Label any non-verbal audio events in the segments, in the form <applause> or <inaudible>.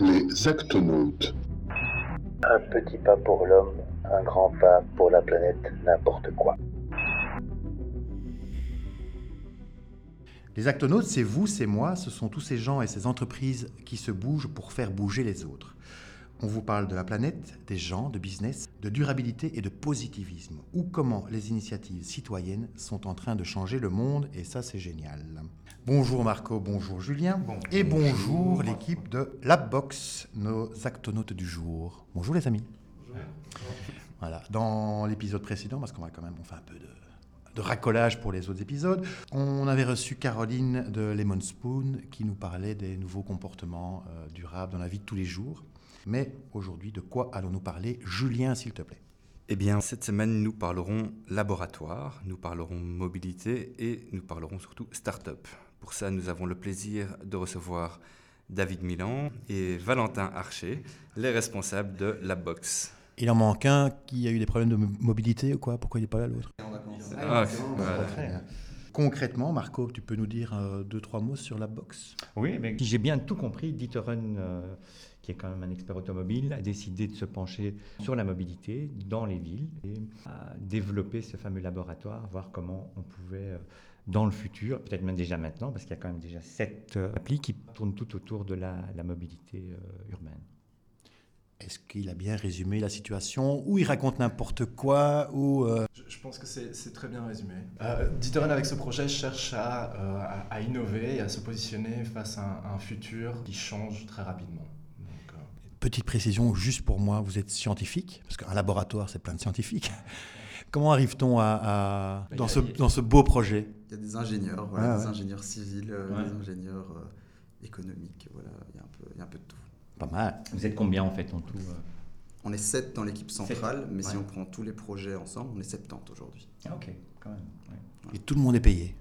Les actonautes. Un petit pas pour l'homme, un grand pas pour la planète, n'importe quoi. Les actonautes, c'est vous, c'est moi, ce sont tous ces gens et ces entreprises qui se bougent pour faire bouger les autres. On vous parle de la planète, des gens, de business, de durabilité et de positivisme, ou comment les initiatives citoyennes sont en train de changer le monde, et ça c'est génial. Bonjour Marco, bonjour Julien, et bonjour l'équipe de Labbox, nos actonautes du jour. Bonjour les amis. Voilà, dans l'épisode précédent, parce qu'on va quand même, on fait un peu de, de racolage pour les autres épisodes, on avait reçu Caroline de Lemon Spoon qui nous parlait des nouveaux comportements euh, durables dans la vie de tous les jours. Mais aujourd'hui, de quoi allons-nous parler Julien, s'il te plaît? Eh bien, cette semaine, nous parlerons laboratoire, nous parlerons mobilité et nous parlerons surtout start-up. Pour ça, nous avons le plaisir de recevoir David Milan et Valentin Archer, les responsables de Labbox. Il en manque un qui a eu des problèmes de mobilité ou quoi? Pourquoi il n'est pas là l'autre? Ah, Concrètement, Marco, tu peux nous dire euh, deux, trois mots sur Labbox Oui, mais si j'ai bien tout compris, Dieterun, euh, qui est quand même un expert automobile, a décidé de se pencher sur la mobilité dans les villes et a développé ce fameux laboratoire, voir comment on pouvait, euh, dans le futur, peut-être même déjà maintenant, parce qu'il y a quand même déjà sept euh, applis qui tournent tout autour de la, la mobilité euh, urbaine. Est-ce qu'il a bien résumé la situation Ou il raconte n'importe quoi ou euh, Je, je pense que c'est très bien résumé. Euh, avec ce projet, cherche à, euh, à- à innover et à se positionner face à un, un futur qui change très rapidement. Donc, euh, Petite précision, juste pour moi, vous êtes scientifique Parce qu'un laboratoire, c'est plein de scientifiques. Comment arrive-t-on à, à- dans, ce, dans ce beau projet? Il y a des ingénieurs, voilà, Ouais, des ouais. ingénieurs civils, euh, Ouais. des ingénieurs euh, économiques, voilà, il y, a un peu, il y a un peu de tout. Pas mal. Vous êtes combien en fait en tout euh? On est 7 dans l'équipe centrale, mais si on prend tous les projets ensemble, on est 70 aujourd'hui. Ah ok, quand même. ouais. Et tout le monde est payé?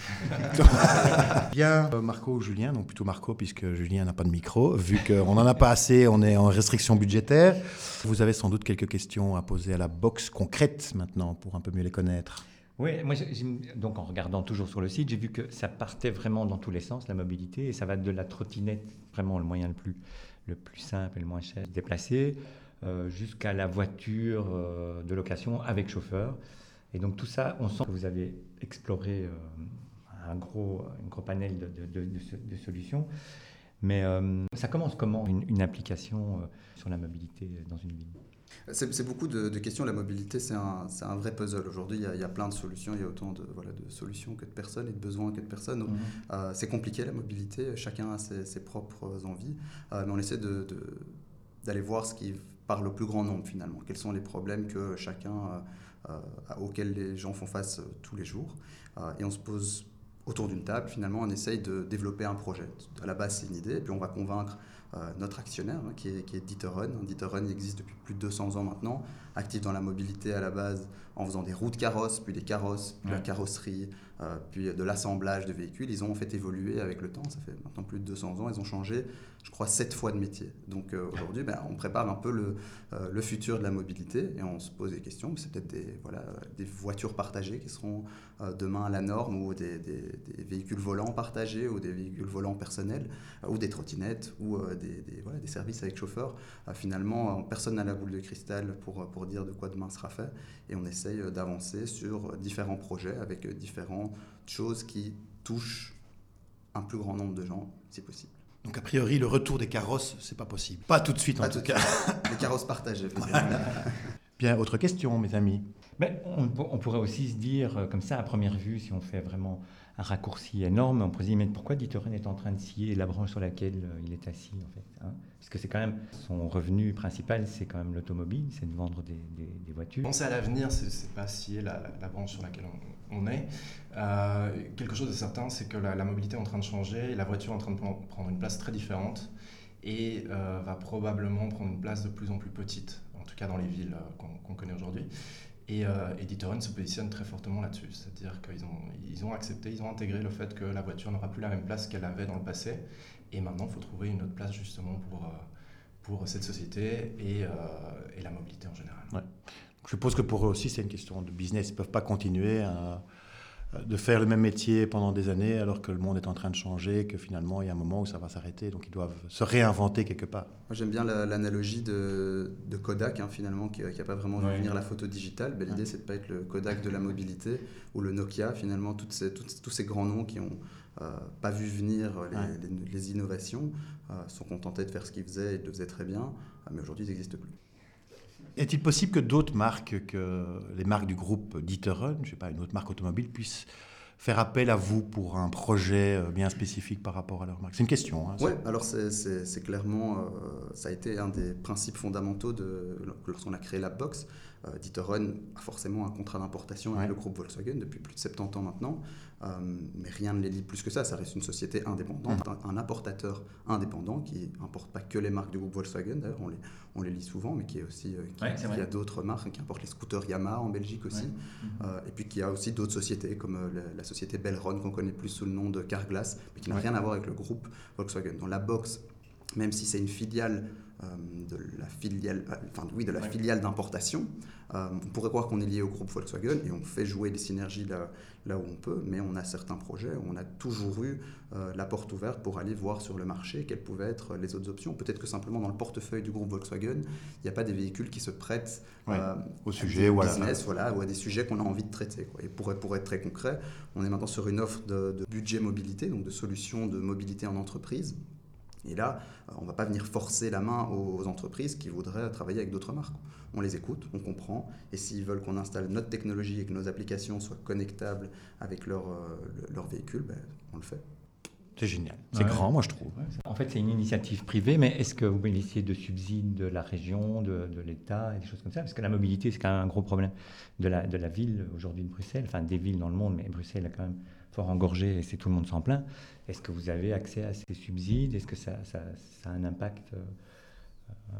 <laughs> Bien, euh, Marco ou Julien, donc plutôt Marco puisque Julien n'a pas de micro, vu qu'on n'en a pas assez, on est en restriction budgétaire. Vous avez sans doute quelques questions à poser à la box concrète maintenant pour un peu mieux les connaître. Oui, moi, donc en regardant toujours sur le site, j'ai vu que ça partait vraiment dans tous les sens, la mobilité, et ça va de la trottinette, vraiment le moyen le plus, le plus simple et le moins cher de se déplacer, euh, jusqu'à la voiture euh, de location avec chauffeur. Et donc tout ça, on sent que vous avez exploré euh, un, gros, un gros panel de, de- de- de so- de solutions. Mais euh, ça commence comment une, une application euh, sur la mobilité dans une ville? C'est beaucoup de, de questions. La mobilité, c'est un, vrai puzzle. Aujourd'hui, il, y a- il y a plein de solutions. Il y a autant de, voilà, de solutions que de personnes et de besoins que de personnes. Euh, c'est compliqué la mobilité, chacun a ses, ses propres envies, mais on essaie de- d'aller voir ce qui parle au plus grand nombre finalement. Quels sont les problèmes que chacun, euh, auxquels les gens font face euh, tous les jours. Euh, et on se pose autour d'une table, finalement, on essaye de développer un projet. À la base, c'est une idée, puis on va convaincre euh, notre actionnaire, hein, qui est, qui est Dieterun. Dieterun existe depuis plus de 200 ans maintenant, actif dans la mobilité à la base, en faisant des roues de carrosses, puis des carrosses, puis la carrosserie, euh, puis de l'assemblage de véhicules. Ils ont en fait évolué avec le temps, ça fait maintenant plus de 200 ans, ils ont changé, je crois, sept fois de métier. Donc euh, aujourd'hui, ben, on prépare un peu le, euh, le futur de la mobilité et on se pose des questions. C'est peut-être des, voitures partagées qui seront demain la norme, ou des, véhicules volants partagés, ou des véhicules volants personnels, ou des trottinettes, ou des, des- services avec chauffeur. Finalement, personne n'a la boule de cristal pour, pour dire de quoi demain sera fait. Et on essaye d'avancer sur différents projets avec euh, choses qui touchent un plus grand nombre de gens, si possible. Donc a priori, le retour des carrosses, c'est pas possible. Pas tout de suite en tout tout cas. Les carrosses partagées. Bien, autre question, mes amis. Mais on, on pourrait aussi se dire, euh, comme ça, à première vue, si on fait vraiment un raccourci énorme, on pourrait se dire, mais pourquoi Dieterlen est en train de scier la branche sur laquelle euh, il est assis, en fait hein? Parce que c'est quand même, son revenu principal, c'est quand même l'automobile, c'est de vendre des, voitures. Penser à l'avenir, c'est pas scier la, la- branche sur laquelle on, est. Euh, quelque chose de certain, c'est que la, mobilité est en train de changer, la voiture est en train de pren- prendre une place très différente et euh, va probablement prendre une place de plus en plus petite, en tout cas dans les villes euh, qu'on connaît aujourd'hui. Et, euh, se positionne très fortement là-dessus, c'est-à-dire qu'ils ont, ils ont accepté, ils ont intégré le fait que la voiture n'aura plus la même place qu'elle avait dans le passé, et maintenant il faut trouver une autre place justement pour, euh, pour cette société et, euh, et la mobilité en général. Je suppose que pour eux aussi, c'est une question de business. Ils ne peuvent pas continuer à, de faire le même métier pendant des années alors que le monde est en train de changer, que finalement il y a un moment où ça va s'arrêter, donc ils doivent se réinventer quelque part. Moi j'aime bien l'analogie de, de, Kodak, hein, finalement, qui n'a pas vraiment vu venir la photo digitale. Ben, l'idée c'est de ne pas être le Kodak de la mobilité ou le Nokia, finalement, toutes ces, tous ces grands noms qui n'ont euh, pas vu venir les, les, innovations, euh, sont contentés de faire ce qu'ils faisaient et de le faisaient très bien, mais aujourd'hui ils n'existent plus. Est-il possible que d'autres marques, que les marques du groupe D'Ieteren, je ne sais pas, une autre marque automobile, puissent faire appel à vous pour un projet euh, bien spécifique par rapport à leur marque C'est une question. Hein, oui, alors c'est clairement, euh, ça a été un des principes fondamentaux de, lorsqu'on a créé la box. Euh, a forcément un contrat d'importation avec le groupe Volkswagen depuis plus de 70 ans maintenant. Euh, mais rien ne les lie plus que ça. Ça reste une société indépendante, mmh. un, importateur indépendant qui n'importe pas que les marques du groupe Volkswagen. D'ailleurs, on les, on les lit souvent, mais qui est aussi euh, qui, a d'autres marques, qui importe les scooters Yamaha en Belgique aussi. Mmh. Euh, et puis qui a aussi d'autres sociétés comme la, société Belron qu'on connaît plus sous le nom de Carglass, mais qui n'a rien à voir avec le groupe Volkswagen. Dans la box, même si c'est une filiale de la filiale, enfin oui, de la filiale d'importation. on pourrait croire qu'on est lié au groupe Volkswagen et on fait jouer des synergies là, là où on peut, mais on a certains projets où on a toujours eu euh, la porte ouverte pour aller voir sur le marché quelles pouvaient être les autres options. Peut-être que simplement dans le portefeuille du groupe Volkswagen, il n'y a pas des véhicules qui se prêtent euh, au sujet ou business, voilà. ou à des sujets qu'on a envie de traiter. Et pour, pour, être très concret, on est maintenant sur une offre de, de budget mobilité, donc de solutions de mobilité en entreprise et là, on ne va pas venir forcer la main aux entreprises qui voudraient travailler avec d'autres marques. On les écoute, on comprend, et s'ils veulent qu'on installe notre technologie et que nos applications soient connectables avec leur, euh, leur véhicule, ben, on le fait. C'est génial. C'est grand, moi, je trouve. En fait, c'est une initiative privée, mais est-ce que vous bénéficiez de subsides de la région, de, de l'État et des choses comme ça? Parce que la mobilité, c'est quand même un gros problème de la, de la ville aujourd'hui de Bruxelles, enfin des villes dans le monde, mais Bruxelles a quand même fort engorgé et c'est tout le monde s'en plaint. Est-ce que vous avez accès à ces subsides? Est-ce que ça, ça, a un impact euh,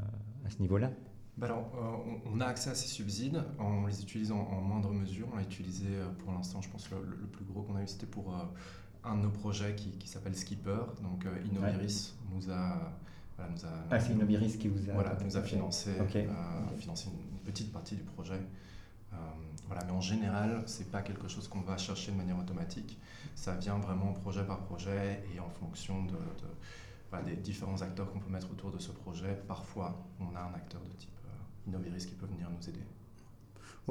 à ce niveau-là? Bah alors, euh, on, a accès à ces subsides, on les utilise en, moindre mesure. On l'a utilisé euh, pour l'instant, je pense le, plus gros qu'on a eu, c'était pour un de nos projets qui, s'appelle Skipper. Donc, Innoviris nous a nous a, ah, c'est Innoviris qui vous a, voilà, nous a financé, financé une petite partie du projet. Mais en général, ce n'est pas quelque chose qu'on va chercher de manière automatique ça vient vraiment projet par projet et en fonction de, des différents acteurs qu'on peut mettre autour de ce projet. Parfois, on a un acteur de type euh, Innoviris qui peut venir nous aider.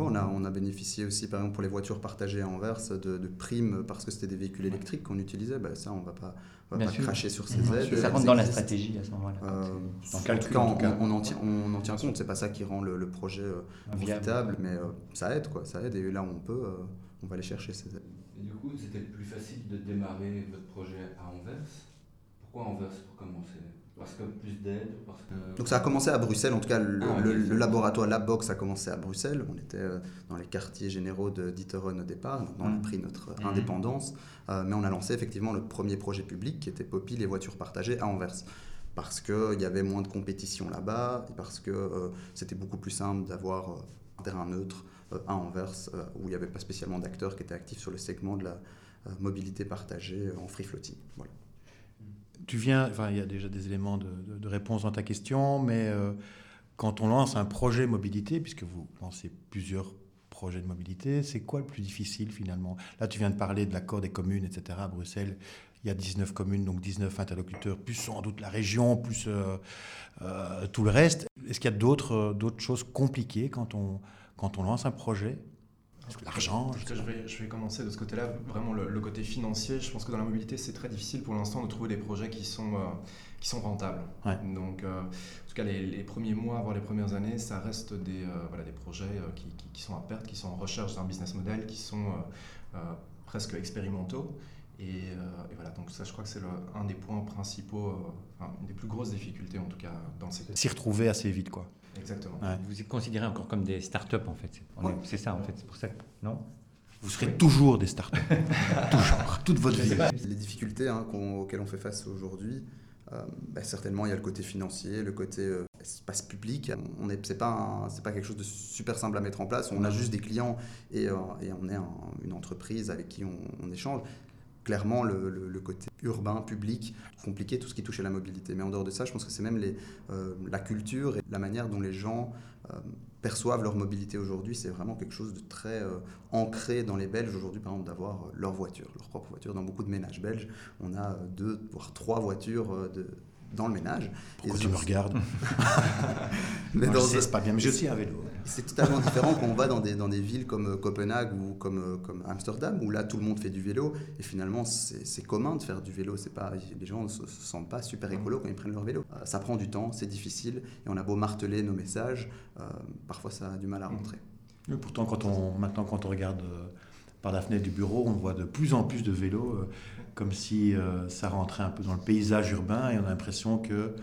On, a, on a bénéficié aussi, par exemple, pour les voitures partagées à Anvers, de, primes parce que c'était des véhicules électriques qu'on utilisait? Ben, ça, on ne va pas, va pas cracher sur ces aides. Ça rentre dans la stratégie à ce moment-là. Euh, en, tout cas, on, en tient, on en tient compte. Ce n'est pas ça qui rend le, projet euh, profitable, mais ça aide. Quoi, ça aide et là où on peut, on va aller chercher ces aides. Et du coup, c'était plus facile de démarrer votre projet à Anvers? Pourquoi Anvers? Pour commencer? Parce que plus d'aide que... Donc ça a commencé à Bruxelles, en tout cas le, ah, laboratoire Labbox a commencé à Bruxelles. On était euh, dans les quartiers généraux de D'Itteren au départ, donc on a pris notre mmh. indépendance, euh, mais on a lancé effectivement le premier projet public qui était Poppy, les voitures partagées à Anvers. Parce qu'il y avait moins de compétition là-bas, et parce que euh, c'était beaucoup plus simple d'avoir un terrain neutre, à Anvers, où il n'y avait pas spécialement d'acteurs qui étaient actifs sur le segment de la mobilité partagée en free floating. Voilà. Tu viens, enfin, il y a déjà des éléments de, réponse dans ta question, mais quand on lance un projet mobilité, puisque vous lancez plusieurs projets de mobilité, c'est quoi le plus difficile finalement? Là, tu viens de parler de l'accord des communes, etc. À Bruxelles, il y a 19 communes, donc 19 interlocuteurs, plus sans doute la région, plus tout le reste. Est-ce qu'il y a d'autres choses compliquées quand on, quand on lance un projet? L'argent je, vais, je vais commencer de ce côté-là, vraiment le, côté financier. Je pense que dans la mobilité, c'est très difficile pour l'instant de trouver des projets qui sont, euh, qui sont rentables. Donc, euh, en tout cas, les, premiers mois, voire les premières années, ça reste des, euh, voilà, des projets qui, qui, sont à perte, qui sont en recherche d'un business model, qui sont presque expérimentaux. Et, voilà, donc ça, je crois que c'est un des points principaux, une des plus grosses difficultés en tout cas dans le secteur. S'y retrouver assez vite, quoi. Exactement. Vous êtes considéré encore comme des start-up en fait. C'est ça en fait, c'est pour ça que. Non? Vous serez toujours des start-up. <laughs> toujours. Toute votre vie. Les difficultés hein, auxquelles on fait face aujourd'hui, euh, bah, certainement il y a le côté financier, le côté euh, espace public. On n'est c'est pas c'est pas quelque chose de super simple à mettre en place. On a juste des clients et, euh, et on est une entreprise avec qui on, on échange clairement le, côté urbain, public, compliqué, tout ce qui touche à la mobilité. Mais en dehors de ça, je pense que c'est même euh, la culture et la manière dont les gens euh, perçoivent leur mobilité aujourd'hui, c'est vraiment quelque chose de très euh, ancré dans les Belges aujourd'hui, par exemple, d'avoir leur voiture, leur propre voiture. Dans beaucoup de ménages belges, on a deux, voire trois voitures de, dans le ménage. Pourquoi tu me regardes <laughs> mais non, c'est pas bien, mais je aussi un vélo. C'est totalement différent quand on va dans des, dans des villes comme euh, Copenhague ou comme, euh, comme Amsterdam, où là tout le monde fait du vélo, et finalement c'est commun de faire du vélo. Pas, les gens ne se, sentent pas super écolo quand ils prennent leur vélo. Euh, ça prend du temps, c'est difficile, et on a beau marteler nos messages, parfois ça a du mal à rentrer. pourtant, quand on, maintenant, quand on regarde par la fenêtre du bureau, on voit de plus en plus de vélos comme si euh, ça rentrait un peu dans le paysage urbain et on a l'impression que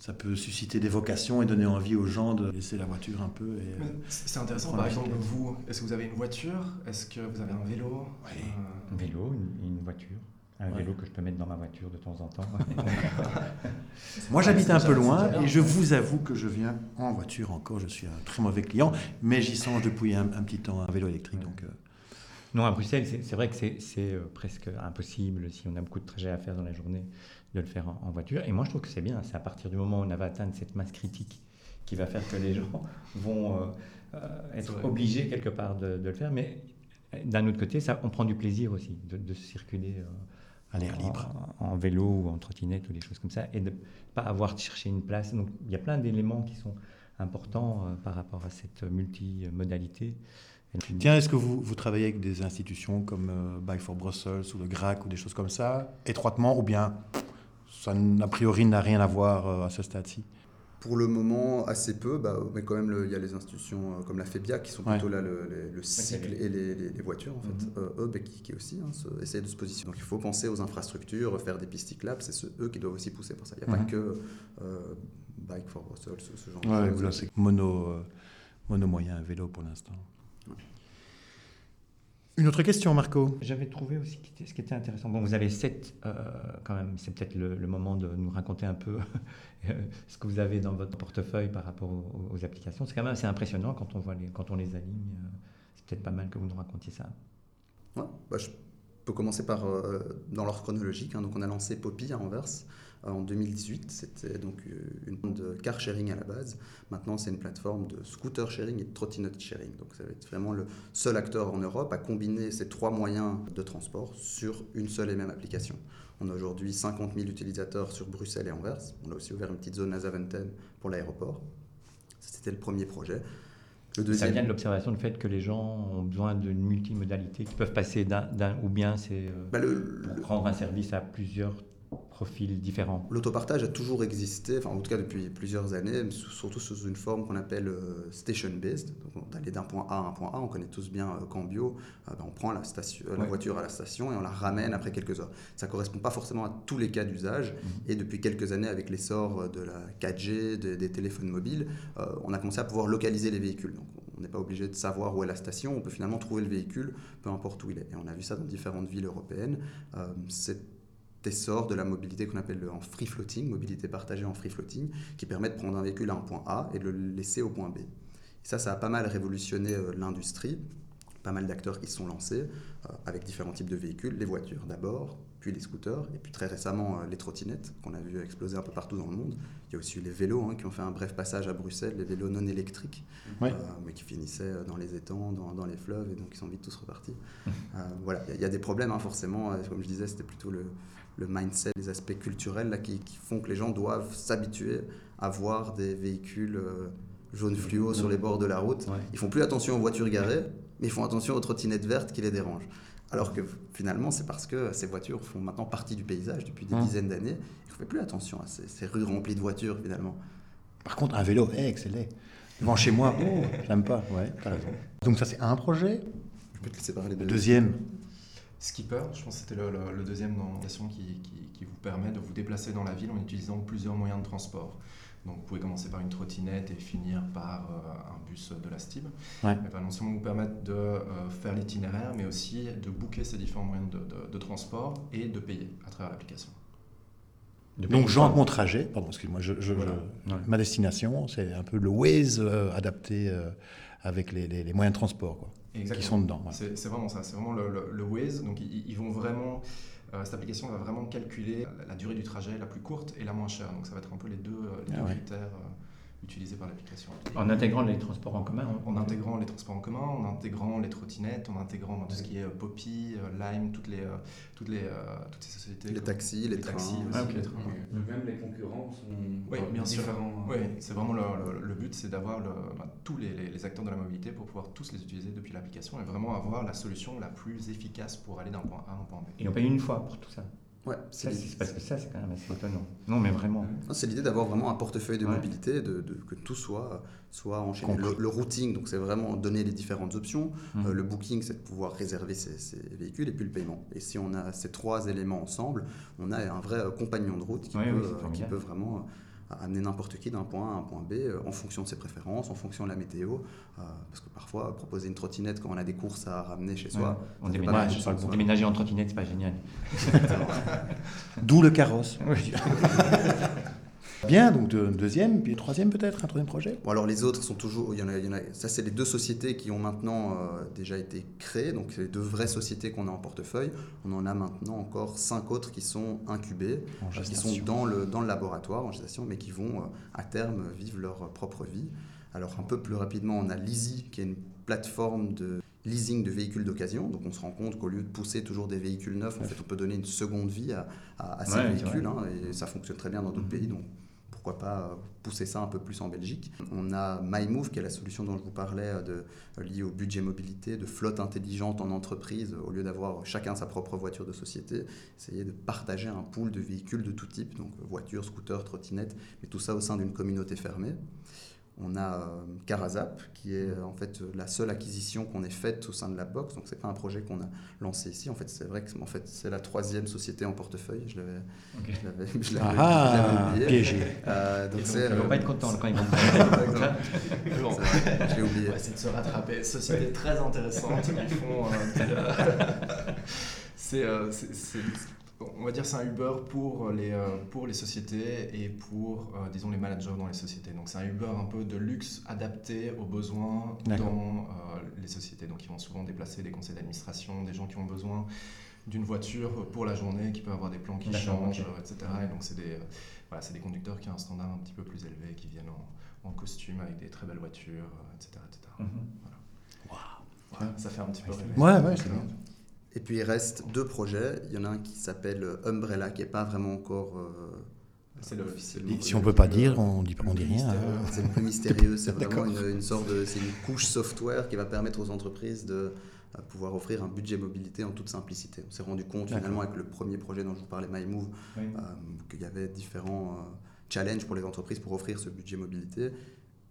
ça peut susciter des vocations et donner envie aux gens de laisser la voiture un peu. Euh, c'est intéressant, par exemple, vous, est-ce que vous avez une voiture? Est-ce que vous avez un vélo? Oui. Euh, un vélo, une, voiture. Un vélo que je peux mettre dans ma voiture de temps en temps. <laughs> <laughs> Moi, j'habite un peu loin et je vous avoue que je viens en voiture encore. Je suis un très mauvais client, mais j'y songe depuis un, petit temps un vélo électrique. Donc, non, à Bruxelles, c'est vrai que c'est euh, presque impossible, si on a beaucoup de trajets à faire dans la journée, de le faire en, voiture. Et moi, je trouve que c'est bien. C'est à partir du moment où on va atteindre cette masse critique qui va faire que les gens <laughs> vont euh, euh, être obligés quelque part de, le faire. Mais d'un autre côté, ça, on prend du plaisir aussi de, circuler à l'air libre, en, vélo ou en trottinette ou des choses comme ça, et de ne pas avoir de chercher une place. Donc, il y a plein d'éléments qui sont importants par rapport à cette multimodalité. Tiens, est-ce que vous, vous, travaillez avec des institutions comme euh, Bike for Brussels ou le GRAC ou des choses comme ça, étroitement, ou bien ça a priori n'a rien à voir euh, à ce stade-ci? Pour le moment, assez peu, bah, mais quand même, il y a les institutions euh, comme la FEBIA qui sont plutôt là le, cycle et les, voitures, en fait. Mhm. eux, bah, qui, aussi hein, essayent de se positionner. Donc il faut penser aux infrastructures, faire des pistes cyclables, c'est eux qui doivent aussi pousser pour ça. Il n'y a pas que Bike for Brussels, ce, genre de choses. Là, c'est mono, mono moyen, vélo pour l'instant. Une autre question, Marco J'avais trouvé aussi ce qui était intéressant. Bon, vous avez sept, euh, quand même, c'est peut-être le, moment de nous raconter un peu euh, ce que vous avez dans votre portefeuille par rapport aux, applications. C'est quand même assez impressionnant quand on, voit les, quand on les aligne. Euh, c'est peut-être pas mal que vous nous racontiez ça. Ouais, bah, je peux commencer par, dans l'ordre chronologique. Hein. donc, on a lancé Poppy à Anvers en 2018. C'était donc euh, une plateforme de car sharing à la base. Maintenant, c'est une plateforme de scooter sharing et de trottinette sharing. Donc, ça va être vraiment le seul acteur en Europe à combiner ces trois moyens de transport sur une seule et même application. On a aujourd'hui 50 000 utilisateurs sur Bruxelles et Anvers. On a aussi ouvert une petite zone à Zaventem pour l'aéroport. C'était le premier projet. Le deuxième... Ça vient de l'observation du fait que les gens ont besoin d'une multimodalité qui peuvent passer d'un ou bien c'est euh, bah, pour rendre un service à plusieurs profils différents L'autopartage a toujours existé, enfin en tout cas depuis plusieurs années, surtout sous une forme qu'on appelle euh, station-based. Donc d'aller d'un point A à un point A, on connaît tous bien euh, Cambio, euh, ben, on prend la, station, la voiture à la station et on la ramène après quelques heures. Ça ne correspond pas forcément à tous les cas d'usage mhm. et depuis quelques années avec l'essor de la 4G, des téléphones mobiles, on a commencé à pouvoir localiser les véhicules. Donc on n'est pas obligé de savoir où est la station, on peut finalement trouver le véhicule peu importe où il est. Et on a vu ça dans différentes villes européennes. C'est essor de la mobilité qu'on appelle en free floating, mobilité partagée en free floating, qui permet de prendre un véhicule à un point A et de le laisser au point B. Et ça, ça a pas mal révolutionné euh, l'industrie, pas mal d'acteurs qui se sont lancés euh, avec différents types de véhicules, les voitures d'abord, puis les scooters, et puis très récemment euh, les trottinettes qu'on a vu exploser un peu partout dans le monde. Il y a aussi les vélos hein, qui ont fait un bref passage à Bruxelles, les vélos non électriques, mais qui finissaient dans les étangs, dans, les fleuves, et donc ils sont vite tous repartis. <laughs> voilà, il y, a des problèmes hein, forcément, comme je disais, c'était plutôt le, le mindset, les aspects culturels là, qui, font que les gens doivent s'habituer à voir des véhicules euh, jaunes fluo sur les bords de la route. Ils font plus attention aux voitures garées, mais ils font attention aux trottinettes vertes qui les dérangent. Alors que finalement, c'est parce que ces voitures font maintenant partie du paysage depuis des dizaines d'années. Et ne fait plus attention à ces, rues remplies de voitures finalement. Par contre, un vélo, hey, excellent. Devant chez moi, oh, j'aime pas. Ouais, Donc ça, c'est un projet. Je peux te laisser parler de... Deuxième. Skipper, je pense que c'était le, deuxième dans qui, qui, vous permet de vous déplacer dans la ville en utilisant plusieurs moyens de transport. Donc vous pouvez commencer par une trottinette et finir par euh, un bus de la STIB. Ouais. non seulement vous permettre de euh, faire l'itinéraire, mais aussi de booker ces différents moyens de, transport et de payer à travers l'application. Donc j'entre mon trajet, pardon, excuse-moi, je, ma destination, c'est un peu le Waze euh, adapté avec les, les, moyens de transport. Quoi qui sont dedans. C'est vraiment ça, c'est vraiment le, le, Waze. Donc ils, vont vraiment, euh, cette application va vraiment calculer la, durée du trajet la plus courte et la moins chère. Donc ça va être un peu les deux, euh, ah critères euh, utilisés par l'application. En intégrant les transports en commun En intégrant les transports en commun, en intégrant les trottinettes, en intégrant tout ce qui est euh, Poppy, euh, Lime, toutes, les, euh, toutes, les, toutes ces sociétés. Les taxis, les, trains. Ah, les trains. Même les concurrents sont oui, bien différents. Sûr. Oui, c'est vraiment le, le, but, c'est d'avoir bah, tous les, les, acteurs de la mobilité pour pouvoir tous les utiliser depuis l'application et vraiment avoir la solution la plus efficace pour aller d'un point A à un point B. Et on paye une fois pour tout ça Ouais, c'est parce que ça, c'est quand même assez étonnant. Non, mais vraiment. C'est l'idée d'avoir vraiment un portefeuille de mobilité, de, que tout soit, soit enchaîné. Le, routing, donc c'est vraiment donner les différentes options. Mmh. Euh, le booking, c'est de pouvoir réserver ses, véhicules et puis le paiement. Et si on a ces trois éléments ensemble, on a un vrai compagnon de route qui, peut, euh, qui peut, vraiment amener n'importe qui d'un point A à un point B euh, en fonction de ses préférences, en fonction de la météo. Euh, parce que parfois, proposer une trottinette quand on a des courses à ramener chez soi. on déménage, déménager en trottinette, c'est pas génial. <laughs> D'où le carrosse. <laughs> Bien, donc de, deuxième, puis troisième peut-être, un troisième projet bon, Alors les autres sont toujours, il y en a, il y en a ça c'est les deux sociétés qui ont maintenant euh, déjà été créées, donc c'est les deux vraies sociétés qu'on a en portefeuille. On en a maintenant encore cinq autres qui sont incubées, euh, qui sont dans le, dans le laboratoire en gestation, mais qui vont euh, à terme vivre leur propre vie. Alors un peu plus rapidement, on a Lizzy, qui est une plateforme de leasing de véhicules d'occasion. Donc on se rend compte qu'au lieu de pousser toujours des véhicules neufs, en fait, on peut donner une seconde vie à, à, ces véhicules. Hein, et ça fonctionne très bien dans d'autres mmh. pays. Donc pourquoi pas pousser ça un peu plus en Belgique. On a MyMove, qui est la solution dont je vous parlais, euh, euh, liée au budget mobilité, de flotte intelligente en entreprise, au lieu d'avoir chacun sa propre voiture de société, essayer de partager un pool de véhicules de tout type, donc voitures, scooters, trottinettes, mais tout ça au sein d'une communauté fermée. On a Carazap, euh, qui est en fait la seule acquisition qu'on ait faite au sein de la box. Donc c'est pas un projet qu'on a lancé ici. En fait, c'est vrai que en fait c'est la troisième société en portefeuille. Je l'avais, okay. je l'avais, ah, oublié. Piégé. Euh, donc c'est, ils vont pas être contents quand ils vont. <laughs> J'ai oublié. c'est de se rattraper. Société très intéressante. Ils font. Euh, <laughs> c'est, c'est on va dire c'est un Uber pour les, euh, pour les sociétés et pour, euh, disons, les managers dans les sociétés. Donc c'est un Uber un peu de luxe adapté aux besoins dans euh, les sociétés. Donc ils vont souvent déplacer des conseils d'administration, des gens qui ont besoin d'une voiture pour la journée, qui peuvent avoir des plans qui changent, etc. Et donc c'est des, voilà, des conducteurs qui ont un standard un petit peu plus élevé, qui viennent en, costume avec des très belles voitures, etc. etc. Voilà. ça fait un petit peu rêver. Ouais, ouais, c'est bien. Et puis il reste deux projets. Il y en a un qui s'appelle Umbrella, qui n'est pas vraiment encore. Euh, c'est l'officiel. Si on ne peut pas dire, on dit, on dit rien. Hein. C'est plus mystérieux. <laughs> C'est vraiment une, sorte de. C'est une couche software qui va permettre aux entreprises de euh, pouvoir offrir un budget mobilité en toute simplicité. On s'est rendu compte finalement avec le premier projet dont je vous parlais, MyMove, euh, qu'il y avait différents challenges pour les entreprises pour offrir ce budget mobilité.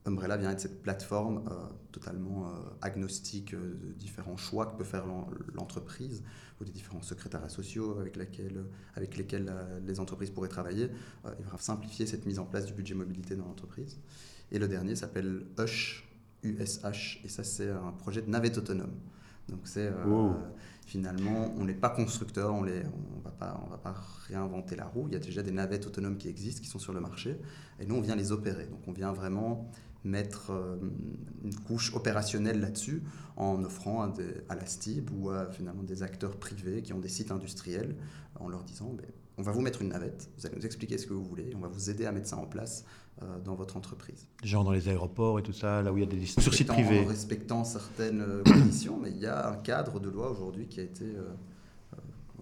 Umbrella vient être cette plateforme euh, totalement euh, agnostique euh, de différents choix que peut faire l'entreprise ou des différents secrétariats sociaux avec, avec lesquels les entreprises pourraient travailler. il va simplifier cette mise en place du budget mobilité dans l'entreprise. Et le dernier s'appelle USH, USH, et ça c'est un projet de navette autonome. Donc c'est finalement, on n'est pas constructeur, on ne on va, pas, on va pas réinventer la roue. Il y a déjà des navettes autonomes qui existent, qui sont sur le marché, et nous on vient les opérer. Donc on vient vraiment mettre euh, une couche opérationnelle là-dessus en offrant à, à, la STIB ou à finalement des acteurs privés qui ont des sites industriels en leur disant ben, on va vous mettre une navette, vous allez nous expliquer ce que vous voulez, on va vous aider à mettre ça en place euh, dans votre entreprise. Genre dans les aéroports et tout ça, là où il y a des sur sites privés. En respectant certaines euh, <coughs> conditions, mais il y a un cadre de loi aujourd'hui qui a été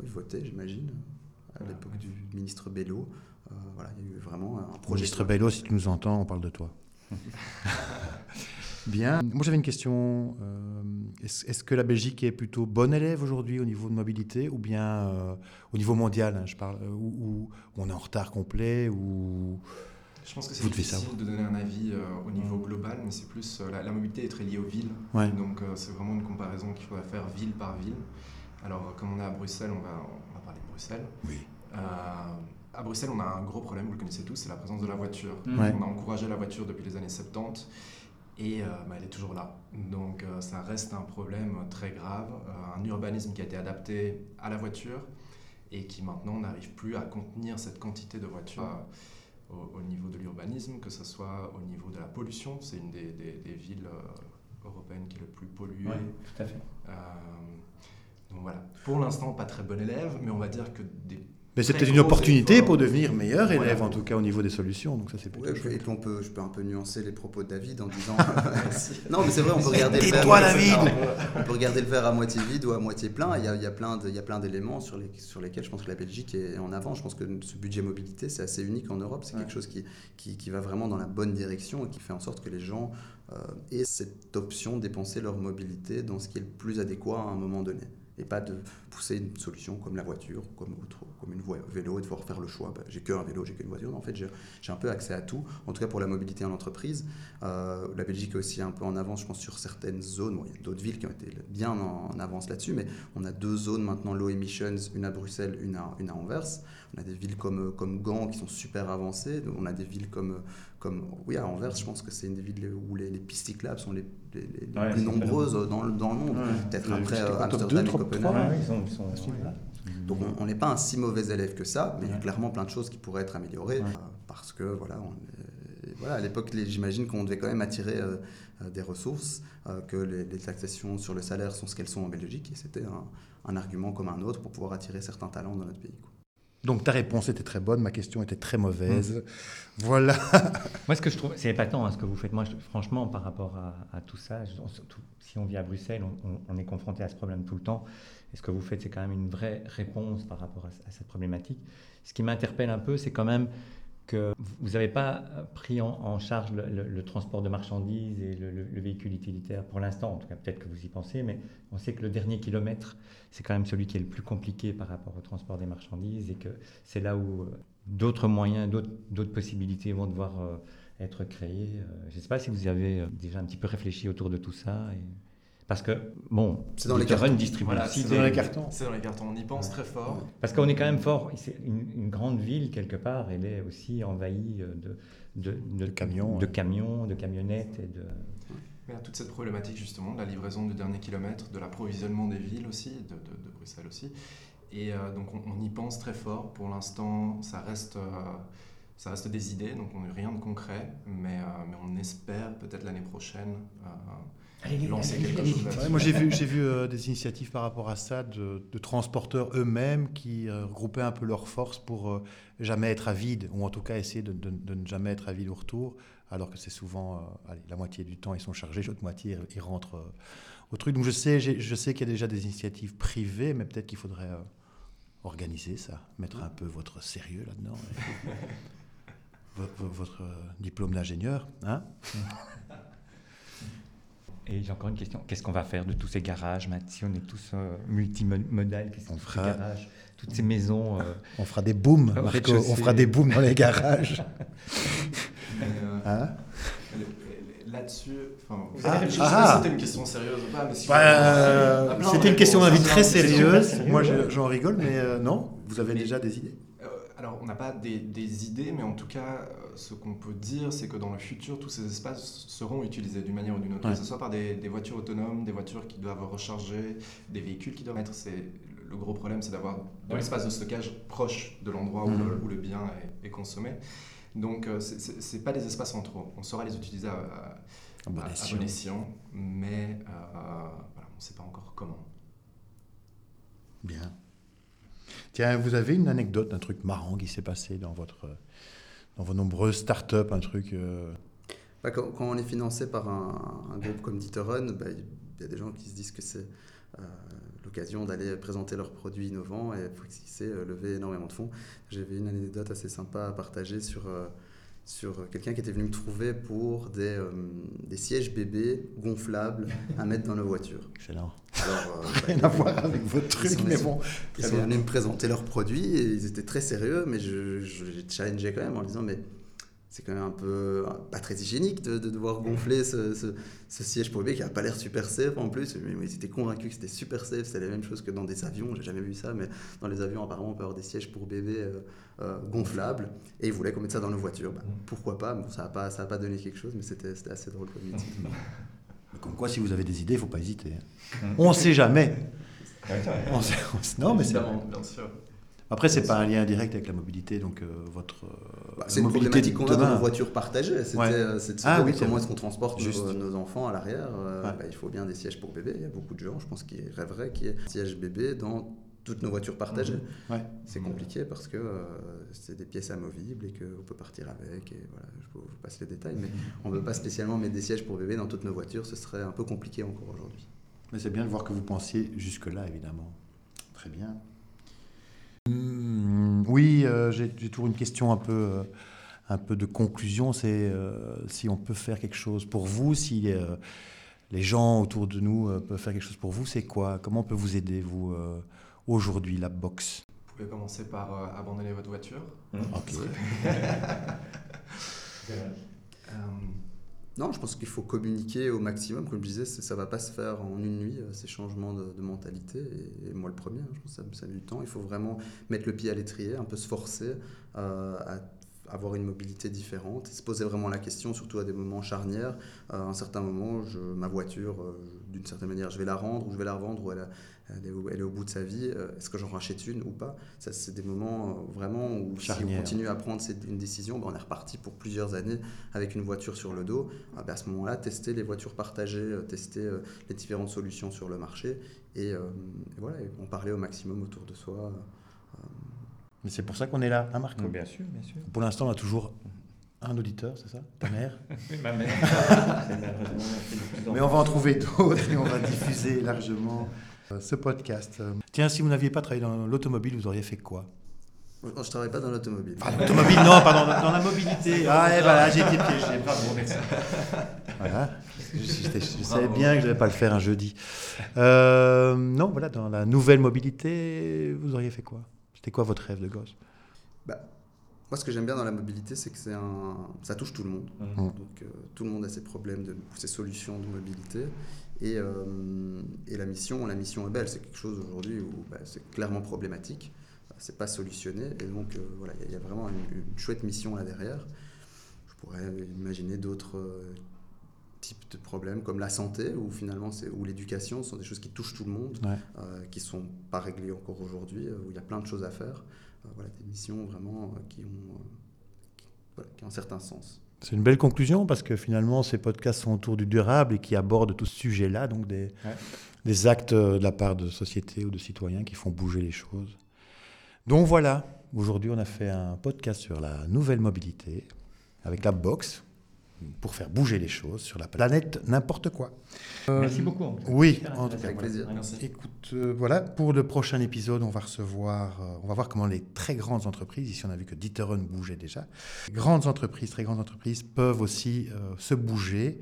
voté, j'imagine, à l'époque du ministre Bello. voilà, il y a eu vraiment un projet. Ministre Bello, si tu nous entends, on parle de toi. <laughs> Bien. Moi, j'avais une question. Euh, est-ce, que la Belgique est plutôt bonne élève aujourd'hui au niveau de mobilité ou bien euh, au niveau mondial, hein, je parle, euh, où, on est en retard complet ou je pense que c'est difficile de donner un avis au niveau global, mais c'est plus la, mobilité est très liée aux villes. Donc c'est vraiment une comparaison qu'il faudrait faire ville par ville. Alors comme on est à Bruxelles, on va, on va parler de Bruxelles. Oui à Bruxelles, on a un gros problème, vous le connaissez tous, c'est la présence de la voiture. On a encouragé la voiture depuis les années 70 et euh, bah, elle est toujours là. Donc euh, ça reste un problème très grave, euh, un urbanisme qui a été adapté à la voiture et qui maintenant n'arrive plus à contenir cette quantité de voitures au, niveau de l'urbanisme, que ce soit au niveau de la pollution. C'est une des, des, villes européennes qui est le plus polluée. Oui, tout à fait. donc voilà, pour l'instant pas très bon élève, mais on va dire que des Mais c'est peut-être une opportunité effort. pour devenir meilleur élève, Voilà. en tout cas au niveau des solutions. Donc ça, c'est plutôt Ouais, et puis on peut, je peux un peu nuancer les propos de David en disant. <laughs> non, mais c'est vrai, on peut regarder le verre. Tais-toi, David On peut regarder le verre à moitié vide ou à moitié plein. Il y a, il y a plein de- il y a plein d'éléments sur, les, sur lesquels je pense que la Belgique est en avant. Je pense que ce budget mobilité, c'est assez unique en Europe. C'est quelque chose qui, qui, qui va vraiment dans la bonne direction et qui fait en sorte que les gens euh, aient cette option de dépenser leur mobilité dans ce qui est le plus adéquat à un moment donné. Et pas de pousser une solution comme la voiture, comme, autre, comme une voie, vélo, et de devoir faire le choix. Ben, j'ai qu'un vélo, j'ai qu'une voiture. Non, en fait, j'ai un peu accès à tout, en tout cas pour la mobilité en entreprise. Euh, la Belgique est aussi un peu en avance, je pense, sur certaines zones. Il y a d'autres villes qui ont été bien en, en avance là-dessus, mais on a deux zones maintenant low emissions, une à Bruxelles, une à, une à Anvers. On a des villes comme, comme Gand qui sont super avancées. On a des villes comme, comme oui, à Anvers, je pense que c'est une des villes où les, les pistes cyclables sont les, les- les- les Ouais, plus nombreuses dans, le- dans le monde. Peut-être Euh, après euh, Amsterdam et Copenhague. trois, Ouais, ils sont, ils sont- À ce niveau-là. Donc on- n'est pas un si mauvais élève que ça, mais il y a clairement plein de choses qui pourraient être améliorées Ouais. euh, parce que voilà, on est- voilà à l'époque j'imagine qu'on devait quand même attirer euh, des ressources, euh, que les, les taxations sur le salaire sont ce qu'elles sont en Belgique et c'était un, un argument comme un autre pour pouvoir attirer certains talents dans notre pays. quoi. Donc ta réponse était très bonne, ma question était très mauvaise. Voilà. <laughs> Moi, ce que je trouve, c'est épatant hein, ce que vous faites. Moi, je- franchement, par rapport à, à tout ça, je- on- surtout si on vit à Bruxelles, on, on- on est confronté à ce problème tout le temps. Et ce que vous faites, c'est quand même une vraie réponse par rapport à, à cette problématique. Ce qui m'interpelle un peu, c'est quand même que vous n'avez pas pris en, charge le, transport de marchandises et le, le- le véhicule utilitaire pour l'instant. En tout cas, peut-être que vous y pensez, mais on sait que le dernier kilomètre, c'est quand même celui qui est le plus compliqué par rapport au transport des marchandises et que c'est là où euh, d'autres moyens, d'autres possibilités vont devoir euh, être créées. Euh, Je ne sais pas si vous avez déjà un petit peu réfléchi autour de tout ça. Parce que, bon, C'est dans les cartons. Voilà, c'est dans les cartons. C'est dans les cartons, on y pense très fort. Parce qu'on est quand même fort, c'est une, une grande ville quelque part, elle est aussi envahie euh, de, de, de- De camions, de, ouais. camions, de camionnettes et de... Mais il y a toute cette problématique justement de la livraison du dernier kilomètre, de l'approvisionnement des villes aussi, de, de- de Bruxelles aussi. Et euh, donc on, on y pense très fort. Pour l'instant, ça reste, euh, ça reste des idées, donc on n'a rien de concret, mais, euh, mais on espère peut-être l'année prochaine euh, lancer quelque chose là-dessus. Ouais, moi, j'ai vu, j'ai vu euh, des initiatives par rapport à ça de, de transporteurs eux-mêmes qui euh, regroupaient un peu leurs forces pour euh, jamais être à vide, ou en tout cas essayer de, de- de ne jamais être à vide au retour, alors que c'est souvent, euh, allez, la moitié du temps, ils sont chargés, l'autre moitié, ils rentrent euh, au truc. Donc je sais, je sais qu'il y a déjà des initiatives privées, mais peut-être qu'il faudrait euh, organiser ça, mettre un peu votre sérieux là-dedans. <laughs> votre diplôme d'ingénieur, hein <laughs> Et j'ai encore une question, qu'est-ce qu'on va faire de tous ces garages maintenant Si on est tous euh, multimodal, qu'est-ce qu'on On fera fera- garages? Toutes ces maisons... euh, <laughs> On fera des booms, <laughs> Marco, on fera des booms dans les garages. <laughs> Euh, Hein? Là-dessus, enfin, Ah, je ne sais ah, pas ah. si c'était une question sérieuse ou pas, mais si Bah, euh, C'était une question d'invite très sérieuse. Moi, j'en rigole, mais euh, non, vous avez Mais- déjà des idées? Alors, on n'a pas des, des idées, mais en tout cas, euh, ce qu'on peut dire, c'est que dans le futur, tous ces espaces seront utilisés d'une manière ou d'une autre, Ouais. que ce soit par des, des voitures autonomes, des voitures qui doivent recharger, des véhicules qui doivent être. C'est le gros problème, c'est d'avoir de Ouais. l'espace de stockage proche de l'endroit où, Mhm. le, où le bien est, est consommé. Donc, euh, c'est c'est pas des espaces en trop. On saura les utiliser à, à- bon à- à escient. bon escient, mais euh, voilà, on ne sait pas encore comment. Bien. Tiens, vous avez une anecdote d'un truc marrant qui s'est passé dans, votre, dans vos nombreuses startups, un truc. euh, Bah, quand, on est financé par un, un groupe comme Dieterun, bah, il y a des gens qui se disent que c'est euh, l'occasion d'aller présenter leurs produits innovants et c'est euh, lever énormément de fonds. J'avais une anecdote assez sympa à partager sur, sur quelqu'un qui était venu me trouver pour des, euh, des sièges bébés gonflables <laughs> à mettre dans nos voitures. Excellent. Alors, euh, <laughs> bah, Rien à voir avec votre truc, sont- mais ils sont- bon. Ils sont venus me présenter leurs produits et ils étaient très sérieux, mais je, je, j'ai challengé quand même en disant mais c'est quand même un peu pas très hygiénique de, de devoir gonfler ce, ce, ce siège pour bébé qui a pas l'air super safe en plus. Mais, ils étaient convaincus que c'était super safe, c'est la même chose que dans des avions. J'ai jamais vu ça, mais dans les avions apparemment on peut avoir des sièges pour bébé euh, euh, gonflables et ils voulaient qu'on mette ça dans nos voitures. Bah, pourquoi pas? Bon, ça n'a pas ça a pas donné quelque chose, mais c'était c'était assez drôle comme idée. <laughs> Comme quoi, si vous avez des idées, il ne faut pas hésiter. hein. On ne sait jamais. On sait- on sait- non, mais c'est bien sûr. Après, c'est pas un lien direct avec la mobilité, donc euh, votre. euh, Bah, c'est une mobilité problématique qu'on a dans nos voitures partagées. C'était Ouais. euh, c'est de se Ah dire oui, comment est-ce qu'on transporte nos, Juste. nos enfants à l'arrière. Euh, Ouais. bah, il faut bien des sièges pour bébés. Il y a beaucoup de gens, je pense, qui rêveraient qu'il y ait un siège bébé dans toutes nos voitures partagées. Ouais. C'est compliqué parce que euh, c'est des pièces amovibles et qu'on peut partir avec. Et voilà, je vous passe les détails, mais on ne veut pas spécialement mettre des sièges pour bébé dans toutes nos voitures. Ce serait un peu compliqué encore aujourd'hui. Mais c'est bien de voir que vous pensiez jusque-là, évidemment. Très bien. Hmm, oui, euh, j'ai toujours une question un peu, euh, un peu de conclusion. C'est euh, si on peut faire quelque chose pour vous, si euh, les gens autour de nous euh, peuvent faire quelque chose pour vous, c'est quoi? Comment on peut vous aider, vous, euh, aujourd'hui, la box Vous pouvez commencer par euh, abandonner votre voiture. <laughs> Ok. Euh, <laughs> <laughs> Non, je pense qu'il faut communiquer au maximum. Comme je disais, ça ne va pas se faire en une nuit, euh, ces changements de, mentalité. Et, moi, le premier, hein, je pense que ça, ça met du temps. Il faut vraiment mettre le pied à l'étrier, un peu se forcer euh, à avoir une mobilité différente et se poser vraiment la question, surtout à des moments charnières. Euh, à un certain moment, je, ma voiture, euh, d'une certaine manière, je vais la rendre ou je vais la revendre ou elle, a- elle est, au, elle est au bout de sa vie. Euh, Est-ce que j'en rachète une ou pas? Ça, c'est des moments vraiment où si on continue à prendre cette- une décision, ben, on est reparti pour plusieurs années avec une voiture sur le dos. Ah ben, à ce moment-là, tester les voitures partagées, tester les différentes solutions sur le marché et, euh, et voilà, et en parler au maximum autour de soi. Mais c'est pour ça qu'on est là, hein, Marco Bien sûr, bien sûr. Pour l'instant, on a toujours un auditeur, c'est ça? Ta mère? <laughs> Ma mère. Mais on va en trouver d'autres et on va diffuser largement euh, ce podcast. Tiens, si vous n'aviez pas travaillé dans l'automobile, vous auriez fait quoi? Je ne travaille pas dans l'automobile. Ah, l'automobile, non, pardon, dans la mobilité. Ah, et voilà, j'ai été piégé. Bravo, merci. Voilà. Je, je- je savais bien que je ne devais pas le faire un jeudi. Euh, non, voilà, dans la nouvelle mobilité, vous auriez fait quoi? C'était quoi votre rêve de gosse? Bah, moi, ce que j'aime bien dans la mobilité, c'est que c'est un... ça touche tout le monde. Mhm. Donc, euh, tout le monde a ses problèmes, de, ses solutions de mobilité. Et, euh, et la mission, la mission est belle. C'est quelque chose aujourd'hui où bah, c'est clairement problématique. C'est pas solutionné. Et donc, euh, voilà, il y, a- il y a vraiment une, une chouette mission là derrière. Je pourrais imaginer d'autres euh, types de problèmes comme la santé ou finalement c'est ou l'éducation ce sont des choses qui touchent tout le monde Ouais. euh, qui sont pas réglées encore aujourd'hui euh, où il y a plein de choses à faire Euh, voilà des missions vraiment euh, qui ont euh, qui, voilà, qui ont un certain sens C'est une belle conclusion parce que finalement, ces podcasts sont autour du durable et qui abordent tout ce sujet-là, donc des, Ouais. des actes de la part de sociétés ou de citoyens qui font bouger les choses. Donc voilà, aujourd'hui, on a fait un podcast sur la nouvelle mobilité avec la box pour faire bouger les choses sur la planète n'importe quoi. Merci beaucoup. en. Oui, en tout cas, avec plaisir. Écoute, euh, voilà, pour le prochain épisode, on va recevoir, euh, on va voir comment les très grandes entreprises, ici on a vu que D'Ieteren bougeait déjà, les grandes entreprises, très grandes entreprises peuvent aussi euh, se bouger.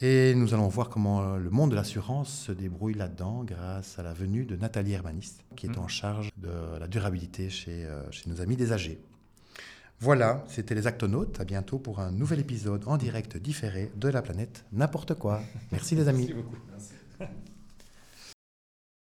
Et nous allons voir comment le monde de l'assurance se débrouille là-dedans grâce à la venue de Nathalie Hermanis, qui est Mhm. en charge de la durabilité chez, chez nos amis des âgés. Voilà, c'était les Actonautes. À bientôt pour un nouvel épisode en direct différé de la planète N'importe quoi. Merci les amis.